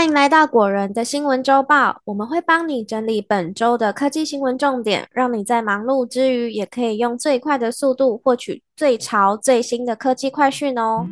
欢迎来到果仁的新闻周报，我们会帮你整理本周的科技新闻重点，让你在忙碌之余也可以用最快的速度获取最潮最新的科技快讯哦。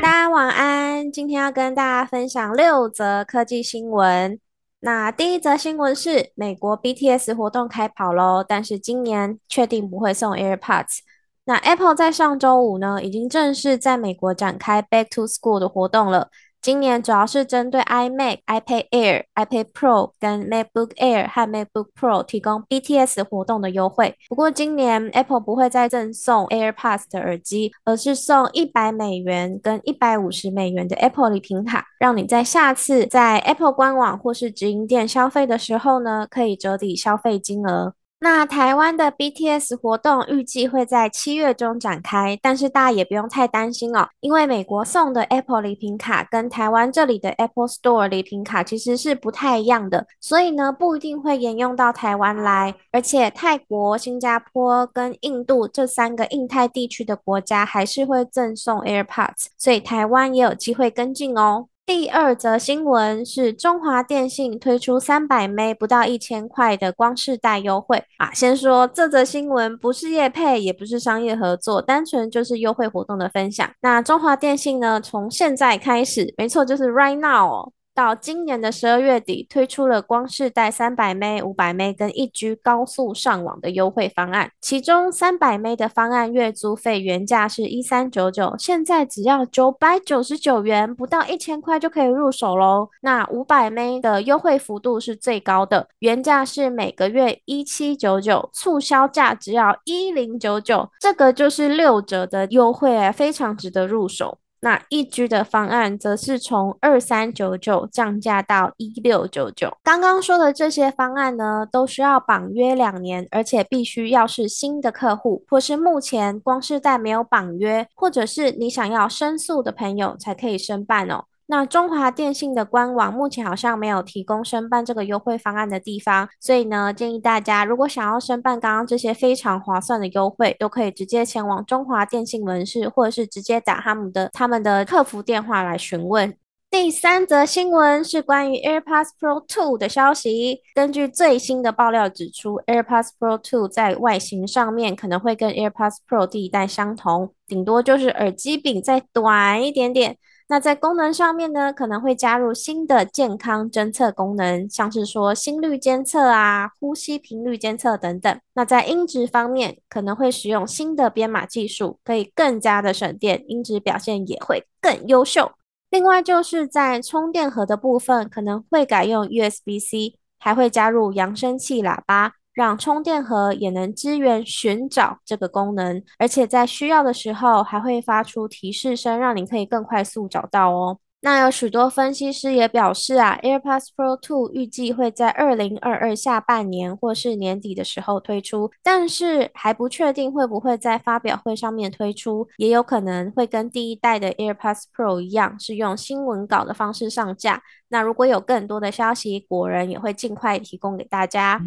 大家晚安，今天要跟大家分享六则科技新闻。那第一则新闻是美国 BTS 活动开跑喽，但是今年确定不会送 AirPods。那 Apple 在上周五呢，已经正式在美国展开 Back to School 的活动了。今年主要是针对 iMac、iPad Air、iPad Pro 跟 MacBook Air 和 MacBook Pro 提供 BTS 活动的优惠。不过今年 Apple 不会再赠送 AirPods 的耳机，而是送一百美元跟一百五十美元的 Apple 礼品卡，让你在下次在 Apple 官网或是直营店消费的时候呢，可以折抵消费金额。那台湾的 BTS 活动预计会在七月中展开，但是大家也不用太担心哦，因为美国送的 Apple 礼品卡跟台湾这里的 Apple Store 礼品卡其实是不太一样的，所以呢不一定会沿用到台湾来，而且泰国、新加坡跟印度这三个印太地区的国家还是会赠送 AirPods，所以台湾也有机会跟进哦。第二则新闻是中华电信推出三百枚不到一千块的光世代优惠啊！先说这则新闻不是业配，也不是商业合作，单纯就是优惠活动的分享。那中华电信呢，从现在开始，没错，就是 right now。到今年的十二月底，推出了光世代三百 m、五百 m 跟一 G 高速上网的优惠方案。其中三百 m 的方案月租费原价是一三九九，现在只要九百九十九元，不到一千块就可以入手喽。那五百 m 的优惠幅度是最高的，原价是每个月一七九九，促销价只要一零九九，这个就是六折的优惠哎，非常值得入手。那一居的方案则是从二三九九降价到一六九九。刚刚说的这些方案呢，都需要绑约两年，而且必须要是新的客户，或是目前光是在没有绑约，或者是你想要申诉的朋友才可以申办哦。那中华电信的官网目前好像没有提供申办这个优惠方案的地方，所以呢，建议大家如果想要申办刚刚这些非常划算的优惠，都可以直接前往中华电信门市，或者是直接打他们的他们的客服电话来询问。第三则新闻是关于 AirPods Pro 2的消息。根据最新的爆料指出，AirPods Pro 2在外形上面可能会跟 AirPods Pro 第一代相同，顶多就是耳机柄再短一点点。那在功能上面呢，可能会加入新的健康侦测功能，像是说心率监测啊、呼吸频率监测等等。那在音质方面，可能会使用新的编码技术，可以更加的省电，音质表现也会更优秀。另外就是在充电盒的部分，可能会改用 USB-C，还会加入扬声器喇叭。让充电盒也能支援寻找这个功能，而且在需要的时候还会发出提示声，让你可以更快速找到哦。那有许多分析师也表示啊，AirPods Pro 2预计会在二零二二下半年或是年底的时候推出，但是还不确定会不会在发表会上面推出，也有可能会跟第一代的 AirPods Pro 一样，是用新闻稿的方式上架。那如果有更多的消息，果仁也会尽快提供给大家。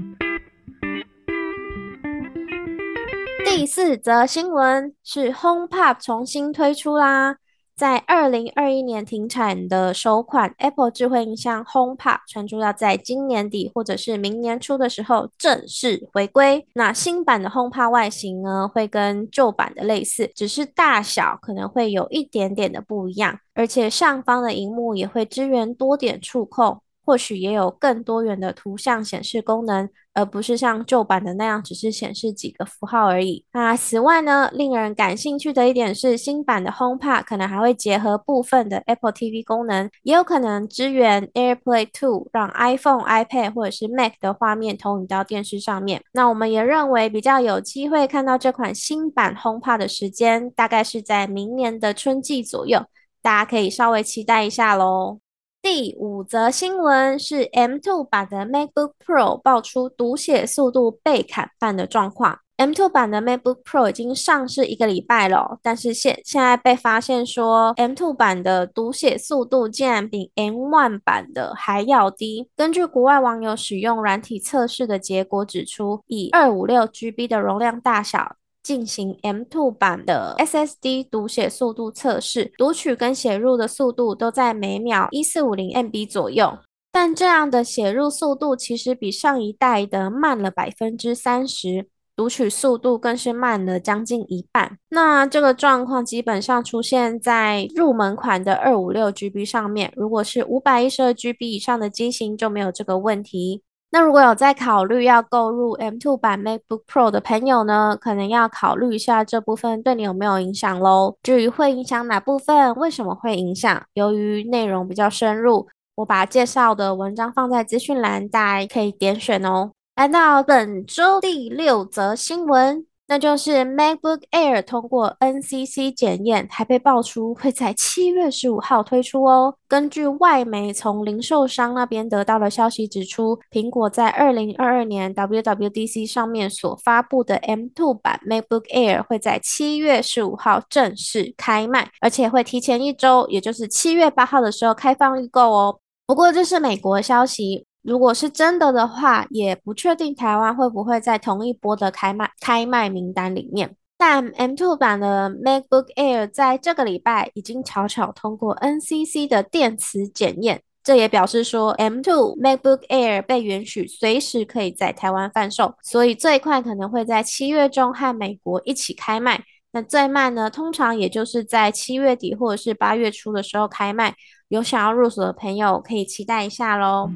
第四则新闻是 HomePod 重新推出啦，在二零二一年停产的首款 Apple 智慧音箱 HomePod 传出要在今年底或者是明年初的时候正式回归。那新版的 HomePod 外形呢，会跟旧版的类似，只是大小可能会有一点点的不一样，而且上方的荧幕也会支援多点触控。或许也有更多元的图像显示功能，而不是像旧版的那样只是显示几个符号而已。那此外呢，令人感兴趣的一点是，新版的 HomePod 可能还会结合部分的 Apple TV 功能，也有可能支援 AirPlay 2，让 iPhone、iPad 或者是 Mac 的画面投影到电视上面。那我们也认为比较有机会看到这款新版 HomePod 的时间，大概是在明年的春季左右，大家可以稍微期待一下喽。第五则新闻是 M2 版的 MacBook Pro 爆出读写速度被砍半的状况。M2 版的 MacBook Pro 已经上市一个礼拜了，但是现现在被发现说 M2 版的读写速度竟然比 M1 版的还要低。根据国外网友使用软体测试的结果指出，以二五六 GB 的容量大小。进行 M2 版的 SSD 读写速度测试，读取跟写入的速度都在每秒一四五零 MB 左右。但这样的写入速度其实比上一代的慢了百分之三十，读取速度更是慢了将近一半。那这个状况基本上出现在入门款的二五六 GB 上面，如果是五百一十二 GB 以上的机型就没有这个问题。那如果有在考虑要购入 M2 版 MacBook Pro 的朋友呢，可能要考虑一下这部分对你有没有影响喽。至于会影响哪部分，为什么会影响？由于内容比较深入。我把介绍的文章放在资讯栏，大家可以点选哦。来到本周第六则新闻，那就是 MacBook Air 通过 NCC 检验，还被爆出会在七月十五号推出哦。根据外媒从零售商那边得到的消息指出，苹果在二零二二年 WWDC 上面所发布的 M2 版 MacBook Air 会在七月十五号正式开卖，而且会提前一周，也就是七月八号的时候开放预购哦。不过这是美国消息，如果是真的的话，也不确定台湾会不会在同一波的开卖开卖名单里面。但 M2 版的 MacBook Air 在这个礼拜已经悄悄通过 NCC 的电磁检验，这也表示说 M2 MacBook Air 被允许随时可以在台湾贩售，所以最快可能会在七月中和美国一起开卖。那最慢呢，通常也就是在七月底或者是八月初的时候开卖。有想要入手的朋友可以期待一下喽。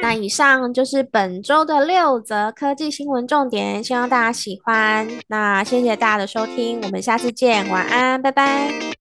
那以上就是本周的六则科技新闻重点，希望大家喜欢。那谢谢大家的收听，我们下次见，晚安，拜拜。